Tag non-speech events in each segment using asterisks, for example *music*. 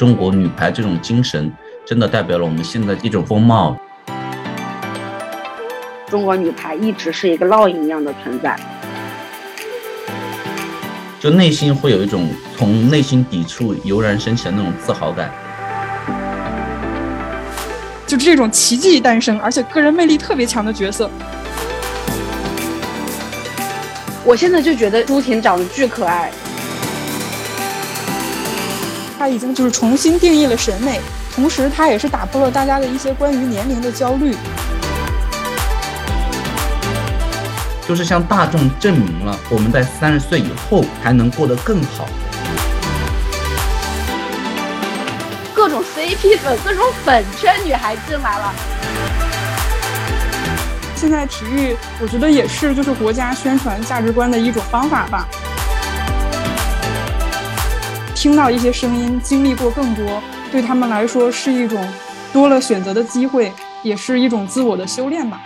中国女排这种精神，真的代表了我们现在一种风貌。中国女排一直是一个烙印一样的存在，就内心会有一种从内心抵触油然升起的那种自豪感。就这种奇迹诞生，而且个人魅力特别强的角色。我现在就觉得朱婷长得巨可爱。她已经就是重新定义了审美，同时她也是打破了大家的一些关于年龄的焦虑。就是向大众证明了我们在三十岁以后还能过得更好。各种 CP 粉、各种粉圈女孩进来了。现在体育，我觉得也是就是国家宣传价值观的一种方法吧。听到一些声音，经历过更多，对他们来说是一种多了选择的机会，也是一种自我的修炼吧。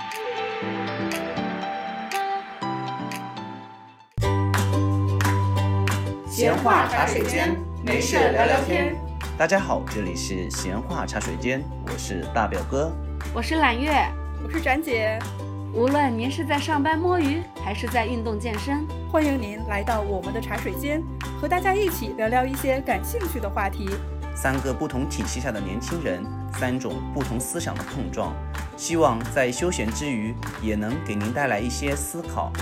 闲话茶水间，没事聊聊天。大家好，这里是闲话茶水间，我是大表哥，我是揽月，我是展姐。无论您是在上班摸鱼，还是在运动健身，欢迎您来到我们的茶水间，和大家一起聊聊一些感兴趣的话题。三个不同体系下的年轻人，三种不同思想的碰撞，希望在休闲之余，也能给您带来一些思考。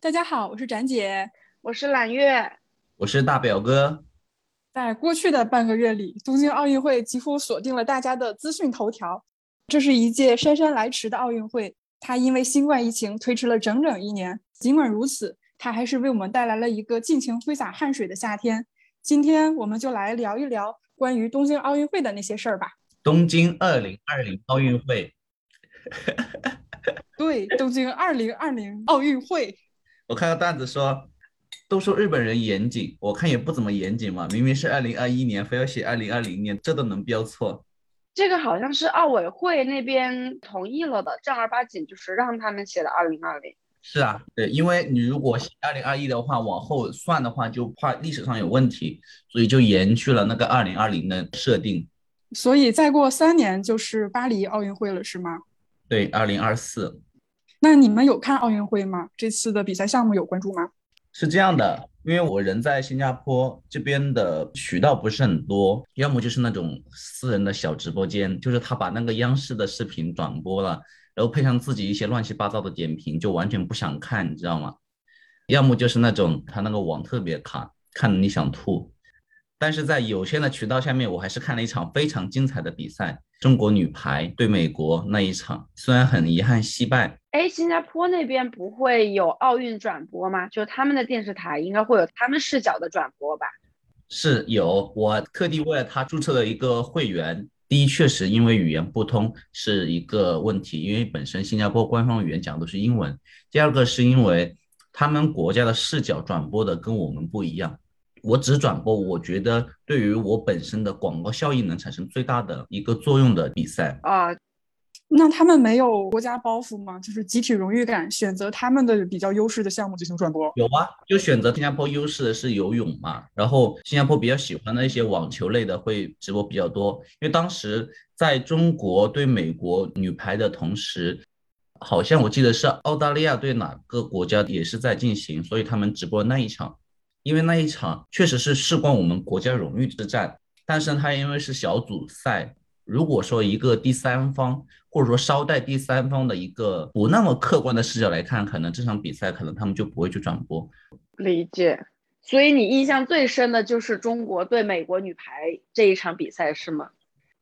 大家好，我是展姐，我是揽月，我是大表哥。在过去的半个月里，东京奥运会几乎锁定了大家的资讯头条。这是一届姗姗来迟的奥运会，它因为新冠疫情推迟了整整一年。尽管如此，它还是为我们带来了一个尽情挥洒汗水的夏天。今天，我们就来聊一聊关于东京奥运会的那些事儿吧。东京二零二零奥运会，*laughs* 对，东京二零二零奥运会。我看到段子说，都说日本人严谨，我看也不怎么严谨嘛。明明是二零二一年，非要写二零二零年，这都能标错。这个好像是奥委会那边同意了的，正儿八经就是让他们写的二零二零。是啊，对，因为你如果写二零二一的话，往后算的话就怕历史上有问题，所以就延续了那个二零二零的设定。所以再过三年就是巴黎奥运会了，是吗？对，二零二四。那你们有看奥运会吗？这次的比赛项目有关注吗？是这样的，因为我人在新加坡这边的渠道不是很多，要么就是那种私人的小直播间，就是他把那个央视的视频转播了，然后配上自己一些乱七八糟的点评，就完全不想看，你知道吗？要么就是那种他那个网特别卡，看的你想吐。但是在有限的渠道下面，我还是看了一场非常精彩的比赛。中国女排对美国那一场，虽然很遗憾惜败。哎，新加坡那边不会有奥运转播吗？就他们的电视台应该会有他们视角的转播吧？是有，我特地为了他注册了一个会员。第一，确实因为语言不通是一个问题，因为本身新加坡官方语言讲的是英文。第二个是因为他们国家的视角转播的跟我们不一样。我只转播我觉得对于我本身的广告效益能产生最大的一个作用的比赛啊。那他们没有国家包袱吗？就是集体荣誉感，选择他们的比较优势的项目进行转播。有啊，就选择新加坡优势的是游泳嘛，然后新加坡比较喜欢的一些网球类的会直播比较多。因为当时在中国对美国女排的同时，好像我记得是澳大利亚对哪个国家也是在进行，所以他们直播那一场。因为那一场确实是事关我们国家荣誉之战，但是它因为是小组赛，如果说一个第三方或者说稍带第三方的一个不那么客观的视角来看，可能这场比赛可能他们就不会去转播。理解。所以你印象最深的就是中国对美国女排这一场比赛是吗？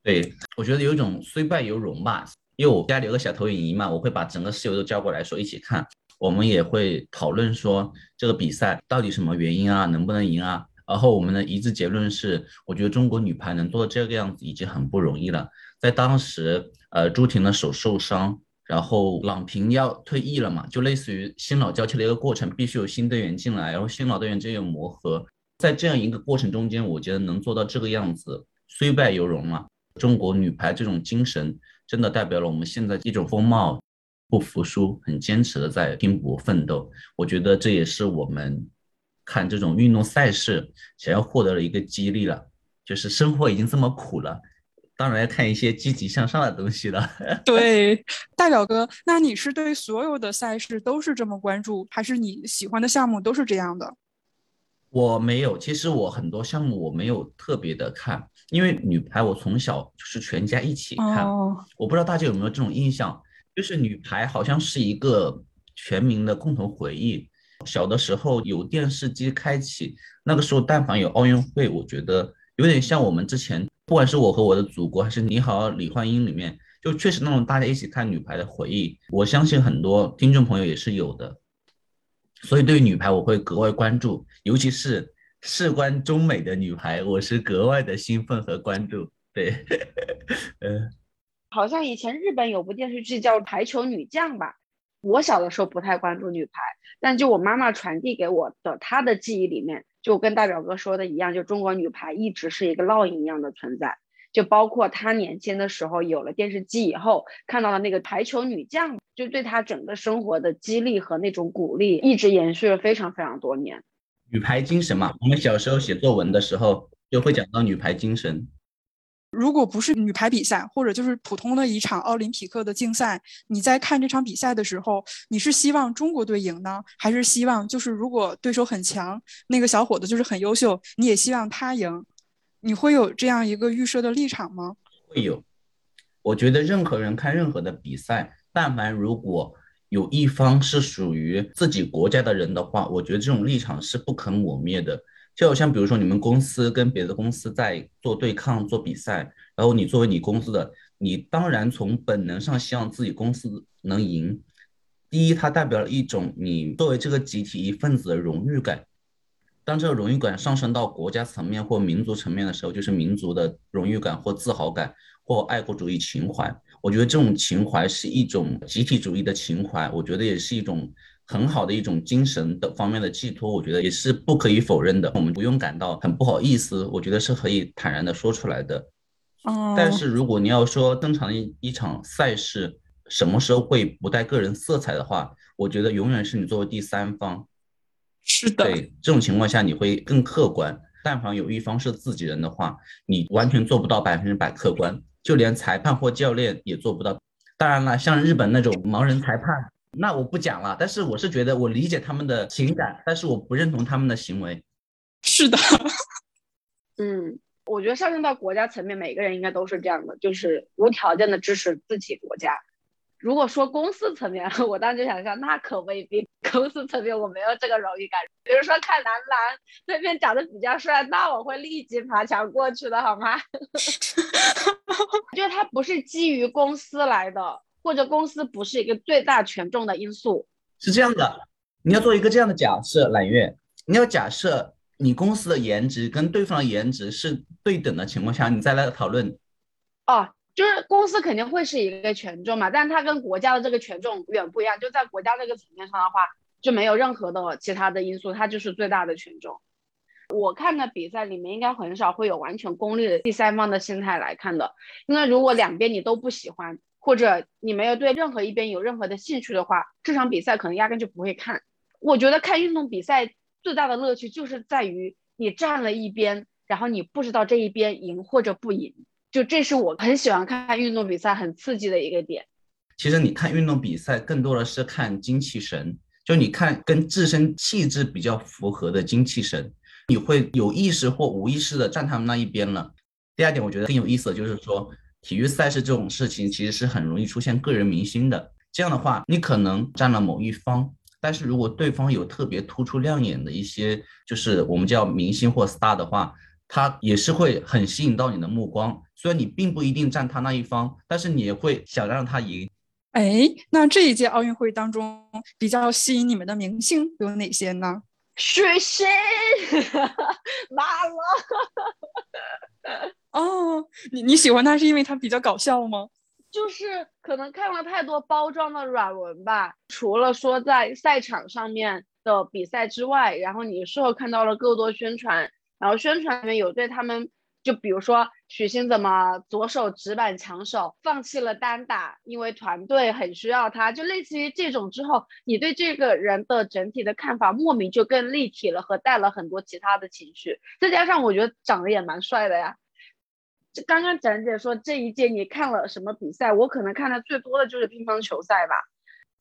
对，我觉得有一种虽败犹荣吧，因为我家里有个小投影仪嘛，我会把整个室友都叫过来说一起看。我们也会讨论说这个比赛到底什么原因啊，能不能赢啊？然后我们的一致结论是，我觉得中国女排能做到这个样子已经很不容易了。在当时，呃，朱婷的手受伤，然后郎平要退役了嘛，就类似于新老交替的一个过程，必须有新队员进来，然后新老队员之间有磨合，在这样一个过程中间，我觉得能做到这个样子，虽败犹荣嘛。中国女排这种精神，真的代表了我们现在一种风貌。不服输，很坚持的在拼搏奋斗。我觉得这也是我们看这种运动赛事想要获得的一个激励了。就是生活已经这么苦了，当然要看一些积极向上的东西了。*laughs* 对，大表哥，那你是对所有的赛事都是这么关注，还是你喜欢的项目都是这样的？我没有，其实我很多项目我没有特别的看，因为女排我从小就是全家一起看，我不知道大家有没有这种印象，就是女排好像是一个全民的共同回忆。小的时候有电视机开启，那个时候但凡有奥运会，我觉得有点像我们之前，不管是我和我的祖国，还是你好李焕英里面，就确实那种大家一起看女排的回忆。我相信很多听众朋友也是有的。所以对女排我会格外关注，尤其是事关中美的女排，我是格外的兴奋和关注。对，呃，*laughs* 好像以前日本有部电视剧叫《排球女将》吧。我小的时候不太关注女排，但就我妈妈传递给我的她的记忆里面，就跟大表哥说的一样，就中国女排一直是一个烙印一样的存在。就包括她年轻的时候有了电视机以后，看到了那个排球女将。就对她整个生活的激励和那种鼓励，一直延续了非常非常多年。女排精神嘛，我们小时候写作文的时候就会讲到女排精神。如果不是女排比赛，或者就是普通的一场奥林匹克的竞赛，你在看这场比赛的时候，你是希望中国队赢呢，还是希望就是如果对手很强，那个小伙子就是很优秀，你也希望他赢？你会有这样一个预设的立场吗？会有。我觉得任何人看任何的比赛。但凡如果有一方是属于自己国家的人的话，我觉得这种立场是不可磨灭的。就好像比如说你们公司跟别的公司在做对抗、做比赛，然后你作为你公司的，你当然从本能上希望自己公司能赢。第一，它代表了一种你作为这个集体一份子的荣誉感。当这个荣誉感上升到国家层面或民族层面的时候，就是民族的荣誉感或自豪感或爱国主义情怀。我觉得这种情怀是一种集体主义的情怀，我觉得也是一种很好的一种精神的方面的寄托，我觉得也是不可以否认的。我们不用感到很不好意思，我觉得是可以坦然的说出来的。哦。但是如果你要说正常一一场赛事什么时候会不带个人色彩的话，我觉得永远是你作为第三方。是的。对这种情况下，你会更客观。但凡有一方是自己人的话，你完全做不到百分之百客观。就连裁判或教练也做不到。当然了，像日本那种盲人裁判，那我不讲了。但是我是觉得，我理解他们的情感，但是我不认同他们的行为。是的，*laughs* 嗯，我觉得上升到国家层面，每个人应该都是这样的，就是无条件的支持自己国家。如果说公司层面，*laughs* 我当时就想象，那可未必。公司层面我没有这个荣誉感。比如说看男篮对面长得比较帅，那我会立即爬墙过去的，好吗？*laughs* 就他不是基于公司来的，或者公司不是一个最大权重的因素。是这样的，你要做一个这样的假设，揽月，你要假设你公司的颜值跟对方的颜值是对等的情况下，你再来讨论。哦。就是公司肯定会是一个权重嘛，但是它跟国家的这个权重远不一样。就在国家这个层面上的话，就没有任何的其他的因素，它就是最大的权重。我看的比赛里面应该很少会有完全功利的第三方的心态来看的，因为如果两边你都不喜欢，或者你没有对任何一边有任何的兴趣的话，这场比赛可能压根就不会看。我觉得看运动比赛最大的乐趣就是在于你站了一边，然后你不知道这一边赢或者不赢。就这是我很喜欢看运动比赛很刺激的一个点。其实你看运动比赛更多的是看精气神，就你看跟自身气质比较符合的精气神，你会有意识或无意识的站他们那一边了。第二点，我觉得更有意思的就是说，体育赛事这种事情其实是很容易出现个人明星的。这样的话，你可能占了某一方，但是如果对方有特别突出亮眼的一些，就是我们叫明星或 star 的话。他也是会很吸引到你的目光，虽然你并不一定占他那一方，但是你也会想让他赢。哎，那这一届奥运会当中比较吸引你们的明星有哪些呢？许昕，妈了。*laughs* 哦，你你喜欢他是因为他比较搞笑吗？就是可能看了太多包装的软文吧。除了说在赛场上面的比赛之外，然后你事后看到了更多宣传。然后宣传里面有对他们就比如说许昕怎么左手直板抢手，放弃了单打，因为团队很需要他，就类似于这种之后，你对这个人的整体的看法莫名就更立体了，和带了很多其他的情绪。再加上我觉得长得也蛮帅的呀。这刚刚展姐说这一届你看了什么比赛？我可能看的最多的就是乒乓球赛吧。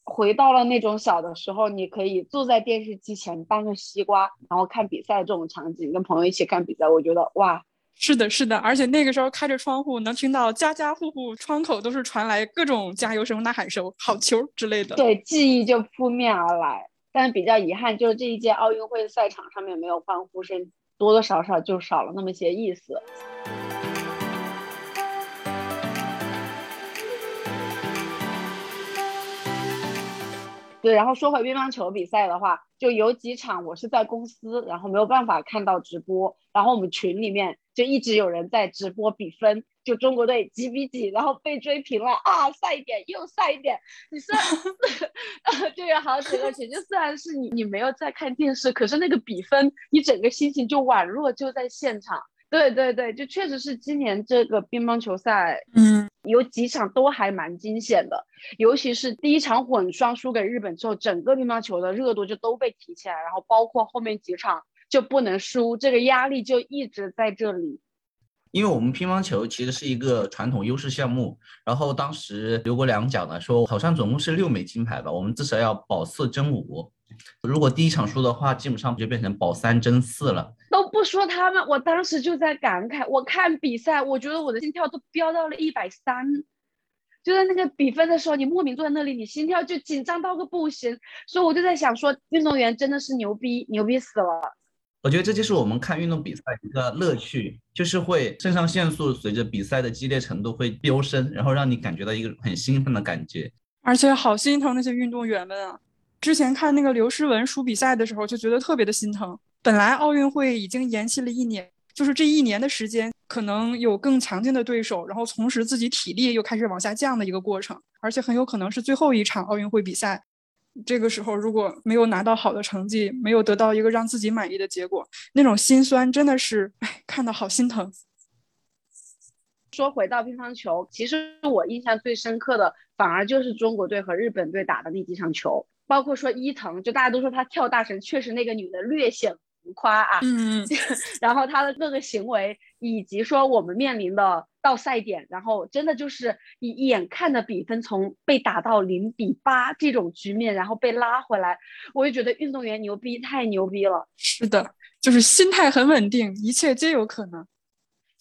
回到了那种小的时候，你可以坐在电视机前搬个西瓜，然后看比赛这种场景，跟朋友一起看比赛，我觉得哇。是的，是的，而且那个时候开着窗户，能听到家家户户窗口都是传来各种加油声、呐喊声、好球之类的。对，记忆就扑面而来。但比较遗憾，就是这一届奥运会赛场上面没有欢呼声，多多少少就少了那么些意思。对，然后说回乒乓球比赛的话，就有几场我是在公司，然后没有办法看到直播，然后我们群里面就一直有人在直播比分，就中国队几比几，然后被追平了啊，赛一点又赛一点，你虽然 *laughs* *laughs* 就有好几个群，就虽然是你你没有在看电视，可是那个比分，你整个心情就宛若就在现场。对对对，就确实是今年这个乒乓球赛，嗯，有几场都还蛮惊险的，尤其是第一场混双输给日本之后，整个乒乓球的热度就都被提起来，然后包括后面几场就不能输，这个压力就一直在这里。因为我们乒乓球其实是一个传统优势项目，然后当时刘国梁讲的说，好像总共是六枚金牌吧，我们至少要保四争五。如果第一场输的话，基本上就变成保三争四了。都不说他们，我当时就在感慨，我看比赛，我觉得我的心跳都飙到了一百三，就在那个比分的时候，你莫名坐在那里，你心跳就紧张到个不行。所以我就在想说，运动员真的是牛逼，牛逼死了。我觉得这就是我们看运动比赛一个乐趣，就是会肾上腺素随着比赛的激烈程度会飙升，然后让你感觉到一个很兴奋的感觉。而且好心疼那些运动员们啊！之前看那个刘诗雯输比赛的时候，就觉得特别的心疼。本来奥运会已经延期了一年，就是这一年的时间，可能有更强劲的对手，然后同时自己体力又开始往下降的一个过程，而且很有可能是最后一场奥运会比赛。这个时候如果没有拿到好的成绩，没有得到一个让自己满意的结果，那种心酸真的是，哎，看到好心疼。说回到乒乓球，其实我印象最深刻的，反而就是中国队和日本队打的那几场球。包括说伊藤，就大家都说她跳大神，确实那个女的略显浮夸啊。嗯。*laughs* 然后她的各个行为，以及说我们面临的到赛点，然后真的就是一眼看的比分从被打到零比八这种局面，然后被拉回来，我就觉得运动员牛逼，太牛逼了。是的，就是心态很稳定，一切皆有可能。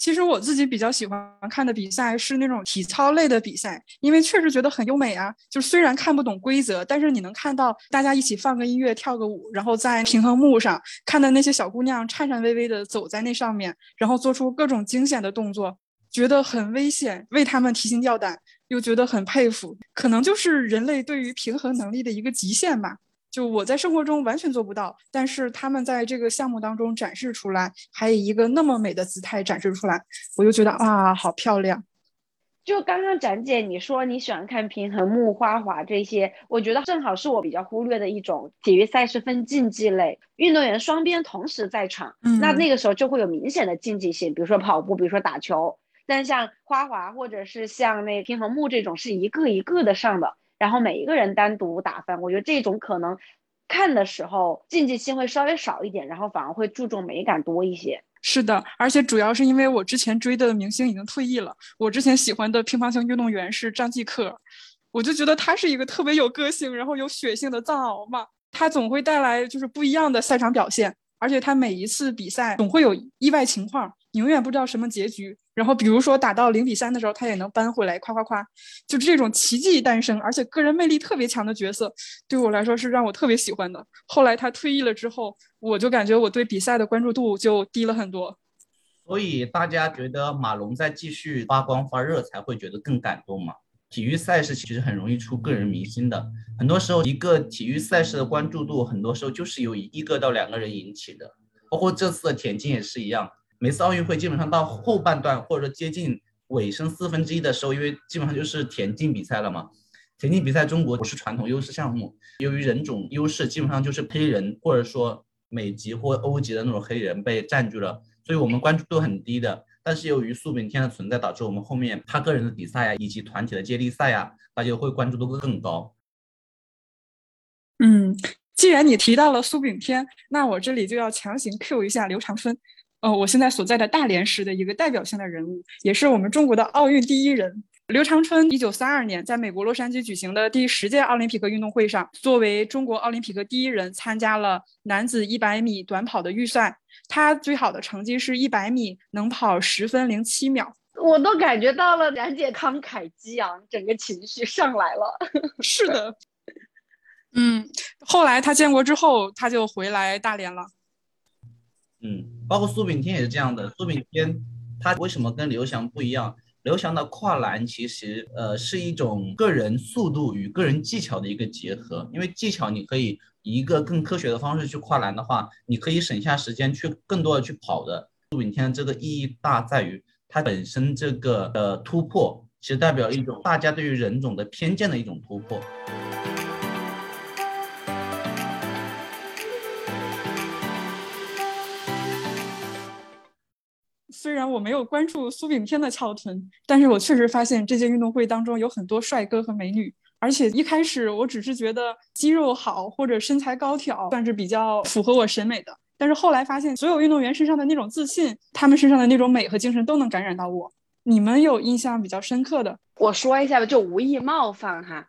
其实我自己比较喜欢看的比赛是那种体操类的比赛，因为确实觉得很优美啊。就虽然看不懂规则，但是你能看到大家一起放个音乐、跳个舞，然后在平衡木上看到那些小姑娘颤颤巍巍的走在那上面，然后做出各种惊险的动作，觉得很危险，为他们提心吊胆，又觉得很佩服。可能就是人类对于平衡能力的一个极限吧。就我在生活中完全做不到，但是他们在这个项目当中展示出来，还以一个那么美的姿态展示出来，我就觉得啊，好漂亮。就刚刚展姐你说你喜欢看平衡木、花滑这些，我觉得正好是我比较忽略的一种体育赛事，分竞技类，运动员双边同时在场，那那个时候就会有明显的竞技性，比如说跑步，比如说打球。但像花滑或者是像那平衡木这种，是一个一个的上的。然后每一个人单独打分，我觉得这种可能看的时候竞技性会稍微少一点，然后反而会注重美感多一些。是的，而且主要是因为我之前追的明星已经退役了，我之前喜欢的乒乓球运动员是张继科，我就觉得他是一个特别有个性，然后有血性的藏獒嘛，他总会带来就是不一样的赛场表现，而且他每一次比赛总会有意外情况。你永远不知道什么结局，然后比如说打到零比三的时候，他也能扳回来，夸夸夸，就这种奇迹诞生，而且个人魅力特别强的角色，对我来说是让我特别喜欢的。后来他退役了之后，我就感觉我对比赛的关注度就低了很多。所以大家觉得马龙在继续发光发热，才会觉得更感动嘛？体育赛事其实很容易出个人明星的，很多时候一个体育赛事的关注度，很多时候就是由一个到两个人引起的，包括这次的田径也是一样。每次奥运会基本上到后半段或者说接近尾声四分之一的时候，因为基本上就是田径比赛了嘛。田径比赛中国不是传统优势项目，由于人种优势，基本上就是黑人或者说美籍或欧籍的那种黑人被占据了，所以我们关注度很低的。但是由于苏炳添的存在，导致我们后面他个人的比赛呀，以及团体的接力赛呀，大家会关注度会更高。嗯，既然你提到了苏炳添，那我这里就要强行 Q 一下刘长春。呃，我现在所在的大连市的一个代表性的人物，也是我们中国的奥运第一人。刘长春，一九三二年在美国洛杉矶举行的第十届奥林匹克运动会上，作为中国奥林匹克第一人，参加了男子一百米短跑的预赛。他最好的成绩是一百米能跑十分零七秒。我都感觉到了冉姐慷慨激昂，整个情绪上来了。*laughs* 是的，嗯，后来他建国之后，他就回来大连了。嗯，包括苏炳添也是这样的。苏炳添他为什么跟刘翔不一样？刘翔的跨栏其实，呃，是一种个人速度与个人技巧的一个结合。因为技巧，你可以以一个更科学的方式去跨栏的话，你可以省下时间去更多的去跑的。苏炳添这个意义大在于，他本身这个呃突破，其实代表一种大家对于人种的偏见的一种突破。虽然我没有关注苏炳添的翘臀，但是我确实发现这届运动会当中有很多帅哥和美女。而且一开始我只是觉得肌肉好或者身材高挑算是比较符合我审美的，但是后来发现所有运动员身上的那种自信，他们身上的那种美和精神都能感染到我。你们有印象比较深刻的？我说一下吧，就无意冒犯哈，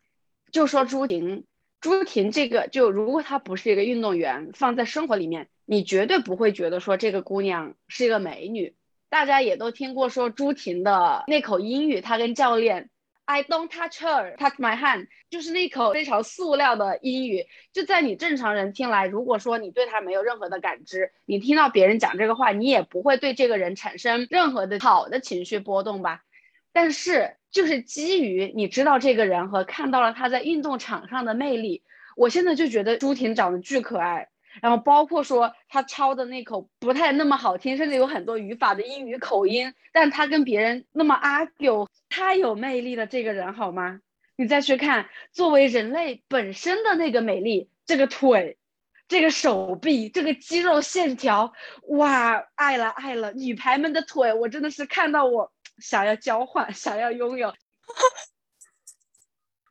就说朱婷，朱婷这个就如果她不是一个运动员，放在生活里面，你绝对不会觉得说这个姑娘是一个美女。大家也都听过说朱婷的那口英语，她跟教练 I don't touch her, touch my hand，就是那口非常塑料的英语。就在你正常人听来，如果说你对他没有任何的感知，你听到别人讲这个话，你也不会对这个人产生任何的好的情绪波动吧？但是就是基于你知道这个人和看到了他在运动场上的魅力，我现在就觉得朱婷长得巨可爱。然后包括说他抄的那口不太那么好听，甚至有很多语法的英语口音，但他跟别人那么 argue，太有魅力了。这个人好吗？你再去看，作为人类本身的那个美丽，这个腿，这个手臂，这个肌肉线条，哇，爱了爱了！女排们的腿，我真的是看到我想要交换，想要拥有。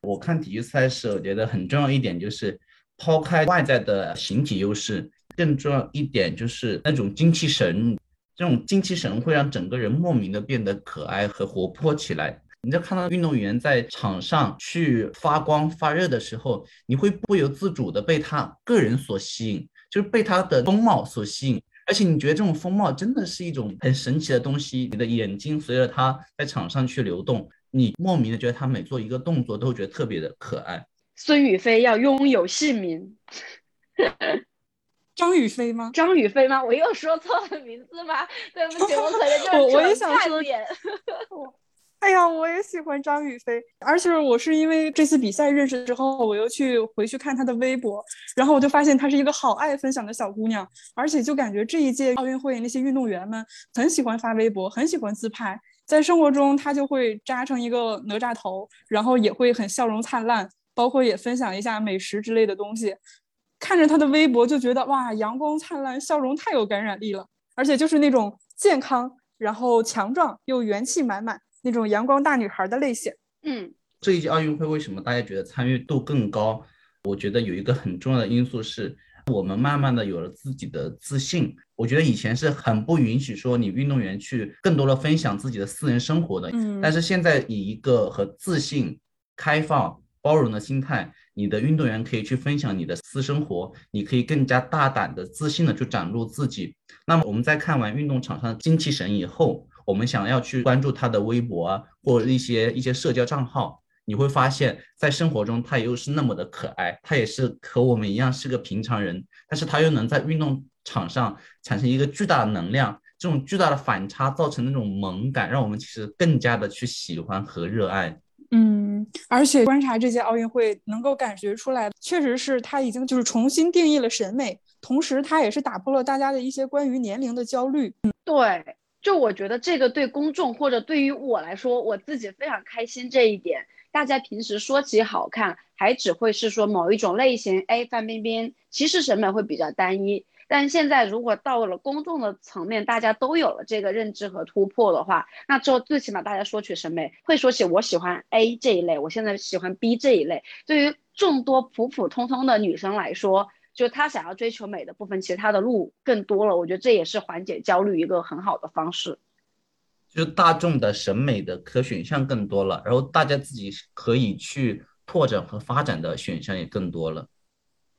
我看体育赛事，我觉得很重要一点就是。抛开外在的形体优势，更重要一点就是那种精气神。这种精气神会让整个人莫名的变得可爱和活泼起来。你在看到运动员在场上去发光发热的时候，你会不由自主的被他个人所吸引，就是被他的风貌所吸引。而且你觉得这种风貌真的是一种很神奇的东西。你的眼睛随着他在场上去流动，你莫名的觉得他每做一个动作都觉得特别的可爱。孙雨霏要拥有姓名，*laughs* 张雨霏吗？张雨霏吗？我又说错了名字吗？*laughs* 对不起，我可能就是我我也想说点。*laughs* 哎呀，我也喜欢张雨霏，而且我是因为这次比赛认识之后，我又去回去看她的微博，然后我就发现她是一个好爱分享的小姑娘，而且就感觉这一届奥运会那些运动员们很喜欢发微博，很喜欢自拍，在生活中她就会扎成一个哪吒头，然后也会很笑容灿烂。包括也分享一下美食之类的东西，看着他的微博就觉得哇，阳光灿烂，笑容太有感染力了，而且就是那种健康，然后强壮又元气满满那种阳光大女孩的类型。嗯，这一届奥运会为什么大家觉得参与度更高？我觉得有一个很重要的因素是我们慢慢的有了自己的自信。我觉得以前是很不允许说你运动员去更多的分享自己的私人生活的，嗯，但是现在以一个和自信、开放。包容的心态，你的运动员可以去分享你的私生活，你可以更加大胆的、自信的去展露自己。那么我们在看完运动场上的精气神以后，我们想要去关注他的微博啊，或者一些一些社交账号，你会发现在生活中他又是那么的可爱，他也是和我们一样是个平常人，但是他又能在运动场上产生一个巨大的能量，这种巨大的反差造成那种萌感，让我们其实更加的去喜欢和热爱。而且观察这届奥运会，能够感觉出来，确实是他已经就是重新定义了审美，同时他也是打破了大家的一些关于年龄的焦虑。嗯，对，就我觉得这个对公众或者对于我来说，我自己非常开心这一点。大家平时说起好看，还只会是说某一种类型，哎，范冰冰，其实审美会比较单一。但现在如果到了公众的层面，大家都有了这个认知和突破的话，那之后最起码大家说起审美，会说起我喜欢 A 这一类，我现在喜欢 B 这一类。对于众多普普通通的女生来说，就她想要追求美的部分，其实她的路更多了。我觉得这也是缓解焦虑一个很好的方式。就是大众的审美的可选项更多了，然后大家自己可以去拓展和发展的选项也更多了。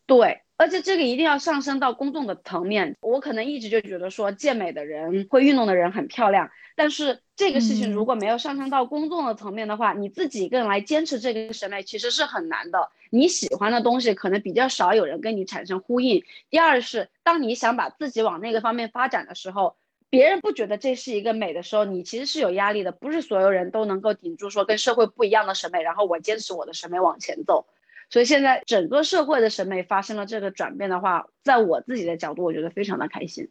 对。而且这个一定要上升到公众的层面。我可能一直就觉得说健美的人、会运动的人很漂亮，但是这个事情如果没有上升到公众的层面的话，你自己一个人来坚持这个审美其实是很难的。你喜欢的东西可能比较少有人跟你产生呼应。第二是，当你想把自己往那个方面发展的时候，别人不觉得这是一个美的时候，你其实是有压力的。不是所有人都能够顶住说跟社会不一样的审美，然后我坚持我的审美往前走。所以现在整个社会的审美发生了这个转变的话，在我自己的角度，我觉得非常的开心。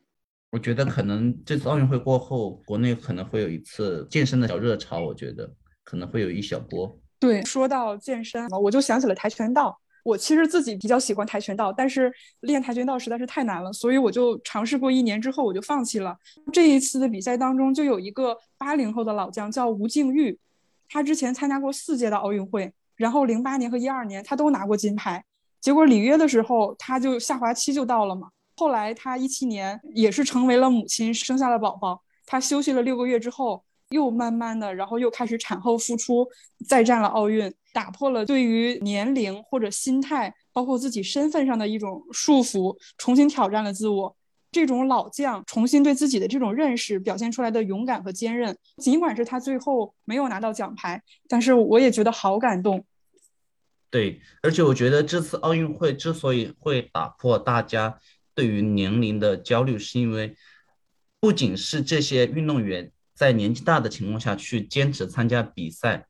我觉得可能这次奥运会过后，国内可能会有一次健身的小热潮，我觉得可能会有一小波。对，说到健身我就想起了跆拳道。我其实自己比较喜欢跆拳道，但是练跆拳道实在是太难了，所以我就尝试过一年之后我就放弃了。这一次的比赛当中，就有一个八零后的老将叫吴静钰，他之前参加过四届的奥运会。然后零八年和一二年他都拿过金牌，结果里约的时候他就下滑期就到了嘛。后来他一七年也是成为了母亲，生下了宝宝。他休息了六个月之后，又慢慢的，然后又开始产后复出，再战了奥运，打破了对于年龄或者心态，包括自己身份上的一种束缚，重新挑战了自我。这种老将重新对自己的这种认识表现出来的勇敢和坚韧，尽管是他最后没有拿到奖牌，但是我也觉得好感动。对，而且我觉得这次奥运会之所以会打破大家对于年龄的焦虑，是因为不仅是这些运动员在年纪大的情况下去坚持参加比赛，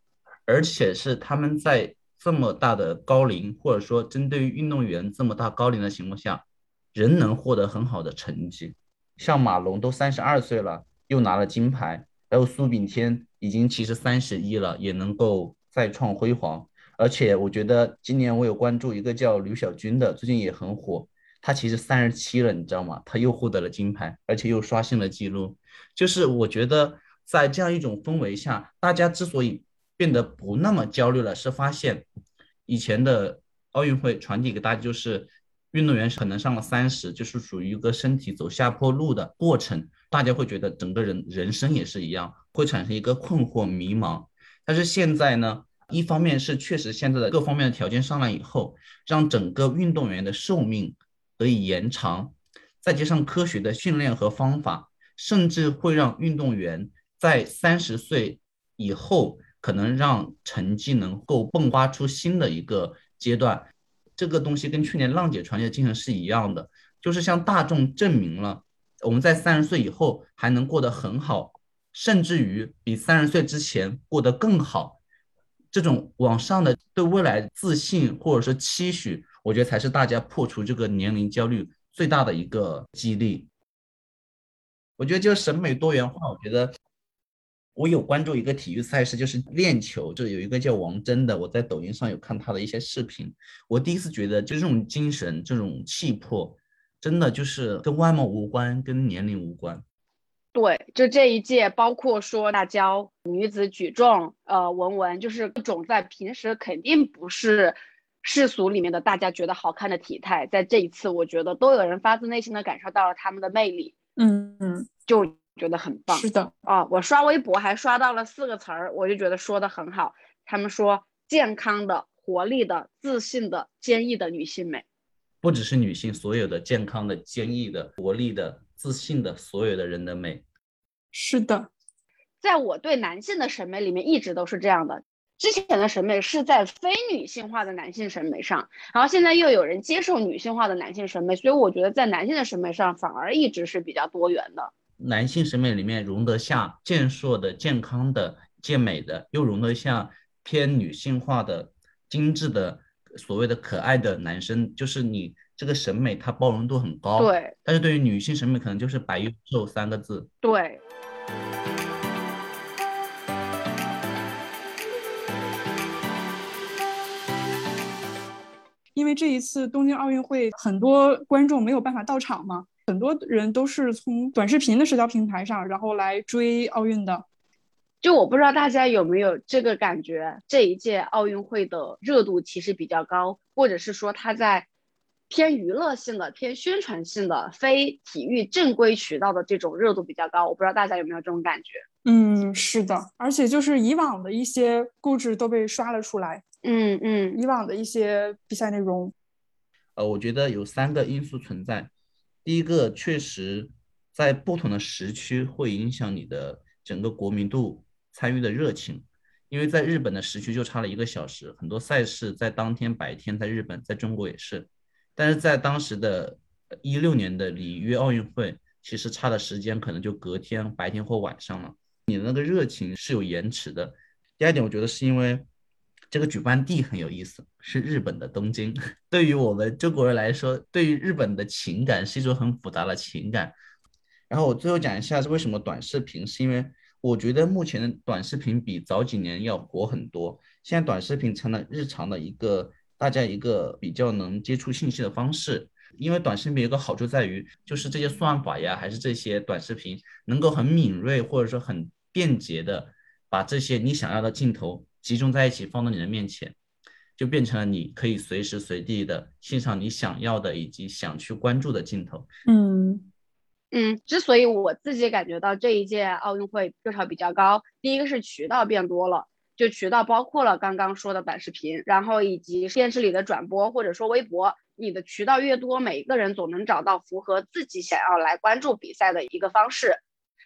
而且是他们在这么大的高龄，或者说针对于运动员这么大高龄的情况下。仍能获得很好的成绩，像马龙都三十二岁了，又拿了金牌，然后苏炳添已经其实三十一了，也能够再创辉煌。而且我觉得今年我有关注一个叫刘小军的，最近也很火，他其实三十七了，你知道吗？他又获得了金牌，而且又刷新了记录。就是我觉得在这样一种氛围下，大家之所以变得不那么焦虑了，是发现以前的奥运会传递给大家就是。运动员可能上了三十，就是属于一个身体走下坡路的过程，大家会觉得整个人人生也是一样，会产生一个困惑迷茫。但是现在呢，一方面是确实现在的各方面的条件上来以后，让整个运动员的寿命得以延长，再加上科学的训练和方法，甚至会让运动员在三十岁以后，可能让成绩能够迸发出新的一个阶段。这个东西跟去年浪姐传递的精神是一样的，就是向大众证明了我们在三十岁以后还能过得很好，甚至于比三十岁之前过得更好。这种往上的对未来自信或者说期许，我觉得才是大家破除这个年龄焦虑最大的一个激励。我觉得就审美多元化，我觉得。我有关注一个体育赛事，就是练球，就有一个叫王真的，我在抖音上有看他的一些视频。我第一次觉得，就这种精神、这种气魄，真的就是跟外貌无关，跟年龄无关。对，就这一届，包括说大娇女子举重，呃，文文，就是各种在平时肯定不是世俗里面的大家觉得好看的体态，在这一次，我觉得都有人发自内心的感受到了他们的魅力。嗯嗯，就。觉得很棒，是的啊，我刷微博还刷到了四个词儿，我就觉得说的很好。他们说健康的、活力的、自信的、坚毅的女性美，不只是女性，所有的健康的、坚毅的、活力的、自信的，所有的人的美。是的，在我对男性的审美里面一直都是这样的。之前的审美是在非女性化的男性审美上，然后现在又有人接受女性化的男性审美，所以我觉得在男性的审美上反而一直是比较多元的。男性审美里面容得下健硕的、健康的、健美的，又容得下偏女性化的、精致的、所谓的可爱的男生，就是你这个审美它包容度很高。对。但是对于女性审美，可能就是白又瘦三个字。对。因为这一次东京奥运会，很多观众没有办法到场嘛。很多人都是从短视频的社交平台上，然后来追奥运的。就我不知道大家有没有这个感觉，这一届奥运会的热度其实比较高，或者是说它在偏娱乐性的、偏宣传性的、非体育正规渠道的这种热度比较高。我不知道大家有没有这种感觉？嗯，是的，而且就是以往的一些故事都被刷了出来。嗯嗯，以往的一些比赛内容。呃，我觉得有三个因素存在。第一个，确实在不同的时区会影响你的整个国民度。参与的热情，因为在日本的时区就差了一个小时，很多赛事在当天白天，在日本，在中国也是。但是在当时的一六年的里约奥运会，其实差的时间可能就隔天白天或晚上了，你的那个热情是有延迟的。第二点，我觉得是因为这个举办地很有意思，是日本的东京。*laughs* 对于我们中国人来说，对于日本的情感是一种很复杂的情感。然后我最后讲一下是为什么短视频，是因为。我觉得目前的短视频比早几年要火很多。现在短视频成了日常的一个大家一个比较能接触信息的方式。因为短视频有个好处在于，就是这些算法呀，还是这些短视频能够很敏锐或者说很便捷的把这些你想要的镜头集中在一起放到你的面前，就变成了你可以随时随地的欣赏你想要的以及想去关注的镜头。嗯。嗯，之所以我自己感觉到这一届奥运会热潮比较高，第一个是渠道变多了，就渠道包括了刚刚说的短视频，然后以及电视里的转播或者说微博，你的渠道越多，每一个人总能找到符合自己想要来关注比赛的一个方式。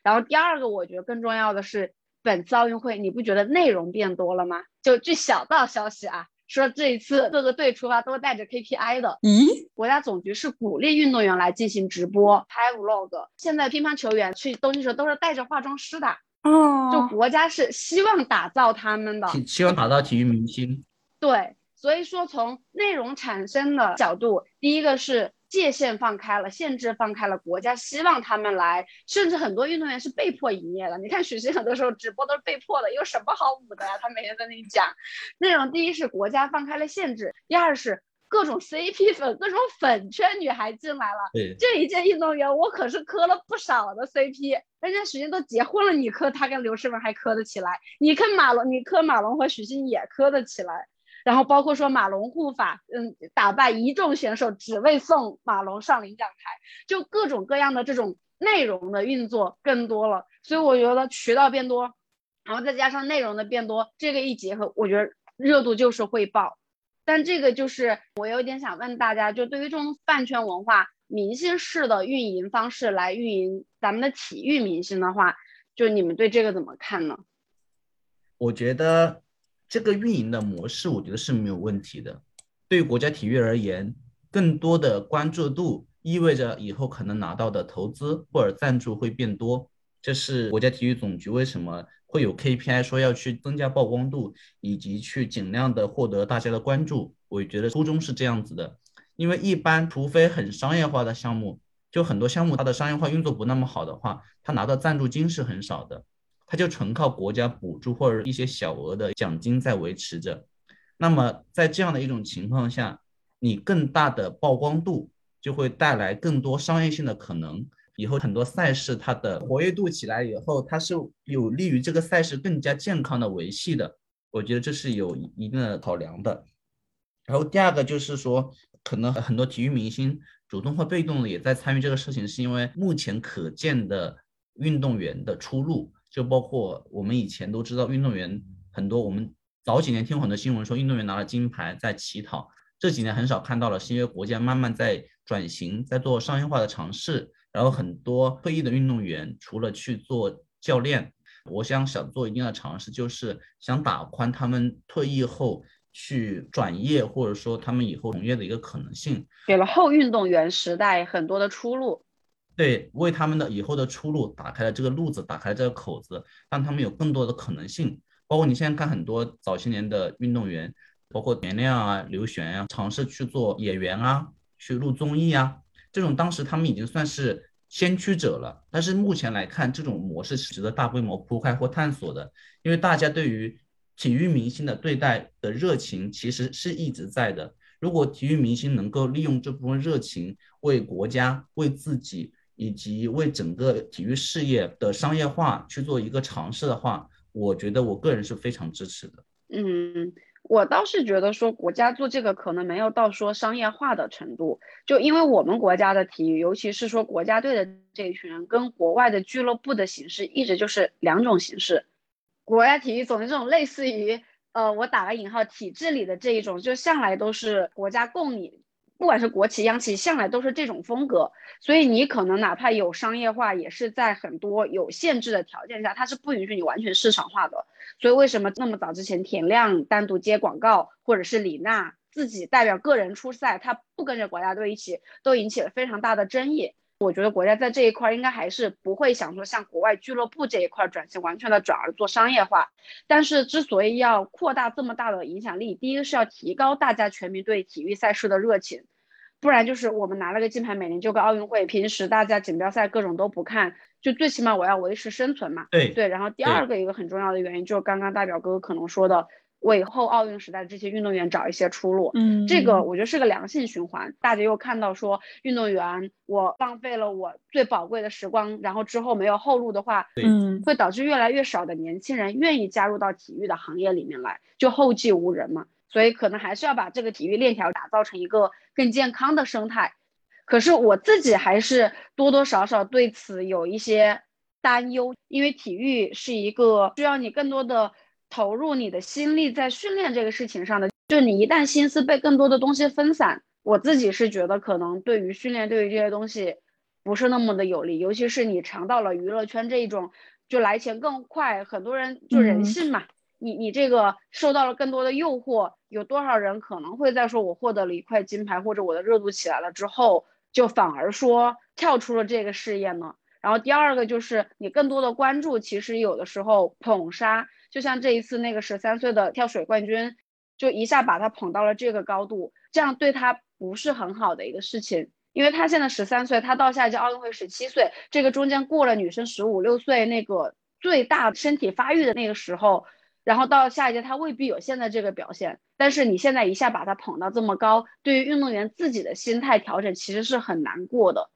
然后第二个，我觉得更重要的是，本次奥运会你不觉得内容变多了吗？就据小道消息啊。说这一次各个队出发都带着 KPI 的，咦？国家总局是鼓励运动员来进行直播拍 Vlog。现在乒乓球员去东京时候都是带着化妆师的，哦，就国家是希望打造他们的，希望打造体育明星。对，所以说从内容产生的角度，第一个是。界限放开了，限制放开了，国家希望他们来，甚至很多运动员是被迫营业的。你看许昕很多时候直播都是被迫的，有什么好舞的呀？他每天在那里讲内容。第一是国家放开了限制，第二是各种 CP 粉、各种粉圈女孩进来了。对，这一届运动员我可是磕了不少的 CP，人家许昕都结婚了，你磕他跟刘诗雯还磕得起来？你磕马龙，你磕马龙和许昕也磕得起来。然后包括说马龙护法，嗯，打败一众选手只为送马龙上领奖台，就各种各样的这种内容的运作更多了，所以我觉得渠道变多，然后再加上内容的变多，这个一结合，我觉得热度就是会爆。但这个就是我有点想问大家，就对于这种饭圈文化、明星式的运营方式来运营咱们的体育明星的话，就你们对这个怎么看呢？我觉得。这个运营的模式，我觉得是没有问题的。对于国家体育而言，更多的关注度意味着以后可能拿到的投资或者赞助会变多。这是国家体育总局为什么会有 KPI，说要去增加曝光度，以及去尽量的获得大家的关注。我觉得初衷是这样子的，因为一般除非很商业化的项目，就很多项目它的商业化运作不那么好的话，它拿到赞助金是很少的。它就纯靠国家补助或者一些小额的奖金在维持着，那么在这样的一种情况下，你更大的曝光度就会带来更多商业性的可能。以后很多赛事它的活跃度起来以后，它是有利于这个赛事更加健康的维系的。我觉得这是有一定的考量的。然后第二个就是说，可能很多体育明星主动或被动的也在参与这个事情，是因为目前可见的运动员的出路。就包括我们以前都知道，运动员很多。我们早几年听很多新闻说，运动员拿了金牌在乞讨。这几年很少看到了，是因为国家慢慢在转型，在做商业化的尝试。然后很多退役的运动员，除了去做教练，我想想做一定的尝试，就是想打宽他们退役后去转业，或者说他们以后从业的一个可能性，给了后运动员时代很多的出路。对，为他们的以后的出路打开了这个路子，打开了这个口子，让他们有更多的可能性。包括你现在看很多早些年的运动员，包括田亮啊、刘璇呀，尝试去做演员啊，去录综艺啊，这种当时他们已经算是先驱者了。但是目前来看，这种模式是值得大规模铺开或探索的，因为大家对于体育明星的对待的热情其实是一直在的。如果体育明星能够利用这部分热情，为国家、为自己以及为整个体育事业的商业化去做一个尝试的话，我觉得我个人是非常支持的。嗯，我倒是觉得说国家做这个可能没有到说商业化的程度，就因为我们国家的体育，尤其是说国家队的这一群人，跟国外的俱乐部的形式一直就是两种形式。国家体育总这种类似于，呃，我打个引号，体制里的这一种，就向来都是国家供你，不管是国企、央企，向来都是这种风格。所以你可能哪怕有商业化，也是在很多有限制的条件下，它是不允许你完全市场化的。所以为什么那么早之前田亮单独接广告，或者是李娜自己代表个人出赛，他不跟着国家队一起，都引起了非常大的争议。我觉得国家在这一块应该还是不会想说像国外俱乐部这一块转型完全的转而做商业化。但是之所以要扩大这么大的影响力，第一个是要提高大家全民对体育赛事的热情，不然就是我们拿了个金牌，每年就个奥运会，平时大家锦标赛各种都不看，就最起码我要维持生存嘛。对对，然后第二个一个很重要的原因就是刚刚大表哥可能说的。为后奥运时代的这些运动员找一些出路，嗯，这个我觉得是个良性循环。大家又看到说，运动员我浪费了我最宝贵的时光，然后之后没有后路的话，嗯，会导致越来越少的年轻人愿意加入到体育的行业里面来，就后继无人嘛。所以可能还是要把这个体育链条打造成一个更健康的生态。可是我自己还是多多少少对此有一些担忧，因为体育是一个需要你更多的。投入你的心力在训练这个事情上的，就你一旦心思被更多的东西分散，我自己是觉得可能对于训练，对于这些东西不是那么的有利，尤其是你尝到了娱乐圈这一种就来钱更快，很多人就人性嘛，你你这个受到了更多的诱惑，有多少人可能会在说我获得了一块金牌或者我的热度起来了之后，就反而说跳出了这个事业呢？然后第二个就是你更多的关注，其实有的时候捧杀。就像这一次那个十三岁的跳水冠军，就一下把他捧到了这个高度，这样对他不是很好的一个事情，因为他现在十三岁，他到下一届奥运会十七岁，这个中间过了女生十五六岁那个最大身体发育的那个时候，然后到下一届他未必有现在这个表现，但是你现在一下把他捧到这么高，对于运动员自己的心态调整其实是很难过的，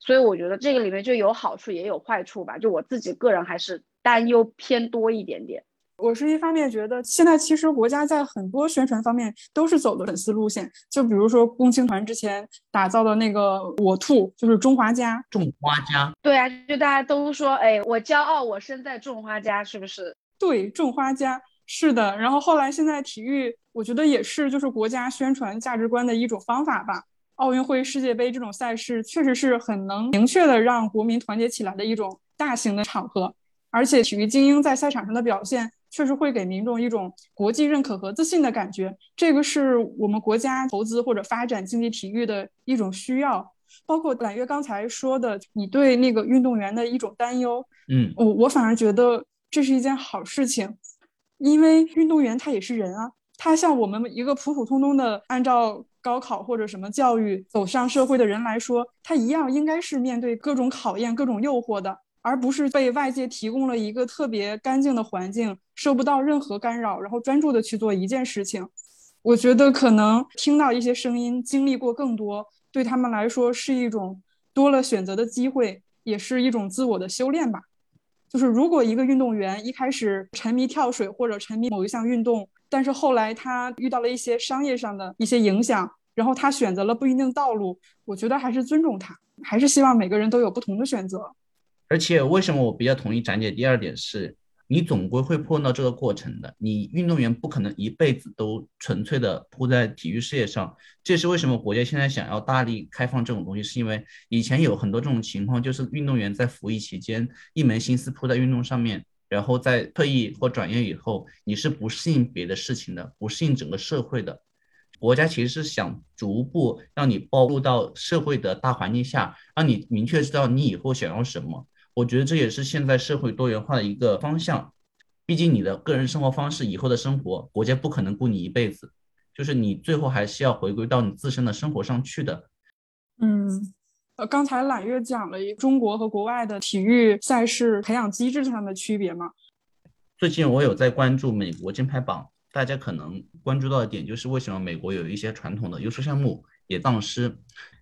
所以我觉得这个里面就有好处也有坏处吧，就我自己个人还是担忧偏多一点点。我是一方面觉得，现在其实国家在很多宣传方面都是走的粉丝路线，就比如说共青团之前打造的那个“我兔”，就是种花家。种花家，对啊，就大家都说，哎，我骄傲，我生在种花家，是不是？对，种花家是的。然后后来现在体育，我觉得也是，就是国家宣传价值观的一种方法吧。奥运会、世界杯这种赛事，确实是很能明确的让国民团结起来的一种大型的场合，而且体育精英在赛场上的表现。确实会给民众一种国际认可和自信的感觉，这个是我们国家投资或者发展竞技体育的一种需要。包括揽月刚才说的，你对那个运动员的一种担忧，嗯，我我反而觉得这是一件好事情，因为运动员他也是人啊，他像我们一个普普通通的按照高考或者什么教育走上社会的人来说，他一样应该是面对各种考验、各种诱惑的。而不是被外界提供了一个特别干净的环境，受不到任何干扰，然后专注的去做一件事情。我觉得可能听到一些声音，经历过更多，对他们来说是一种多了选择的机会，也是一种自我的修炼吧。就是如果一个运动员一开始沉迷跳水或者沉迷某一项运动，但是后来他遇到了一些商业上的一些影响，然后他选择了不一定道路，我觉得还是尊重他，还是希望每个人都有不同的选择。而且，为什么我比较同意展姐？第二点是，你总归会碰到这个过程的。你运动员不可能一辈子都纯粹的扑在体育事业上。这是为什么国家现在想要大力开放这种东西，是因为以前有很多这种情况，就是运动员在服役期间一门心思扑在运动上面，然后在退役或转业以后，你是不适应别的事情的，不适应整个社会的。国家其实是想逐步让你暴露到社会的大环境下，让你明确知道你以后想要什么。我觉得这也是现在社会多元化的一个方向，毕竟你的个人生活方式以后的生活，国家不可能顾你一辈子，就是你最后还是要回归到你自身的生活上去的。嗯，呃，刚才揽月讲了一中国和国外的体育赛事培养机制上的区别嘛。最近我有在关注美国金牌榜，大家可能关注到的点就是为什么美国有一些传统的优势项目也丧失。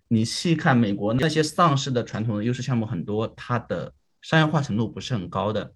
你细看美国那些丧失的传统的优势项目，很多它的商业化程度不是很高的。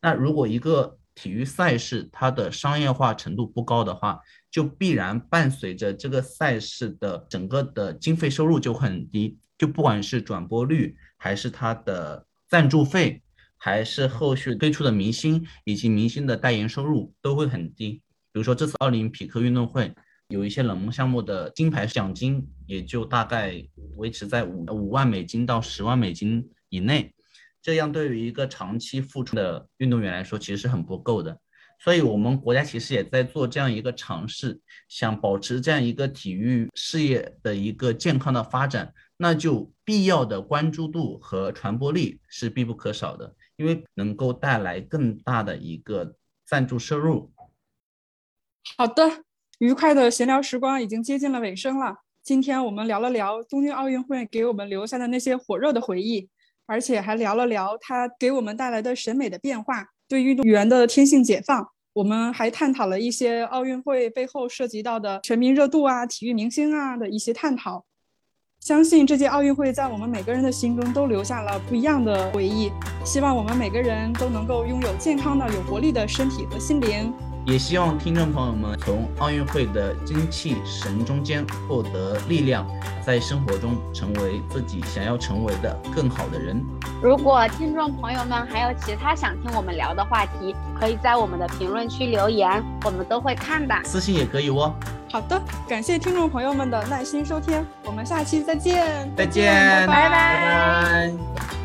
那如果一个体育赛事它的商业化程度不高的话，就必然伴随着这个赛事的整个的经费收入就很低，就不管是转播率，还是它的赞助费，还是后续推出的明星以及明星的代言收入都会很低。比如说这次奥林匹克运动会。有一些冷门项目的金牌奖金也就大概维持在五五万美金到十万美金以内，这样对于一个长期付出的运动员来说，其实是很不够的。所以，我们国家其实也在做这样一个尝试，想保持这样一个体育事业的一个健康的发展，那就必要的关注度和传播力是必不可少的，因为能够带来更大的一个赞助收入。好的。愉快的闲聊时光已经接近了尾声了。今天我们聊了聊东京奥运会给我们留下的那些火热的回忆，而且还聊了聊它给我们带来的审美的变化，对运动员的天性解放。我们还探讨了一些奥运会背后涉及到的全民热度啊、体育明星啊的一些探讨。相信这届奥运会在我们每个人的心中都留下了不一样的回忆。希望我们每个人都能够拥有健康的、有活力的身体和心灵。也希望听众朋友们从奥运会的精气神中间获得力量，在生活中成为自己想要成为的更好的人。如果听众朋友们还有其他想听我们聊的话题，可以在我们的评论区留言，我们都会看的。私信也可以哦。好的，感谢听众朋友们的耐心收听，我们下期再见。再见，拜拜。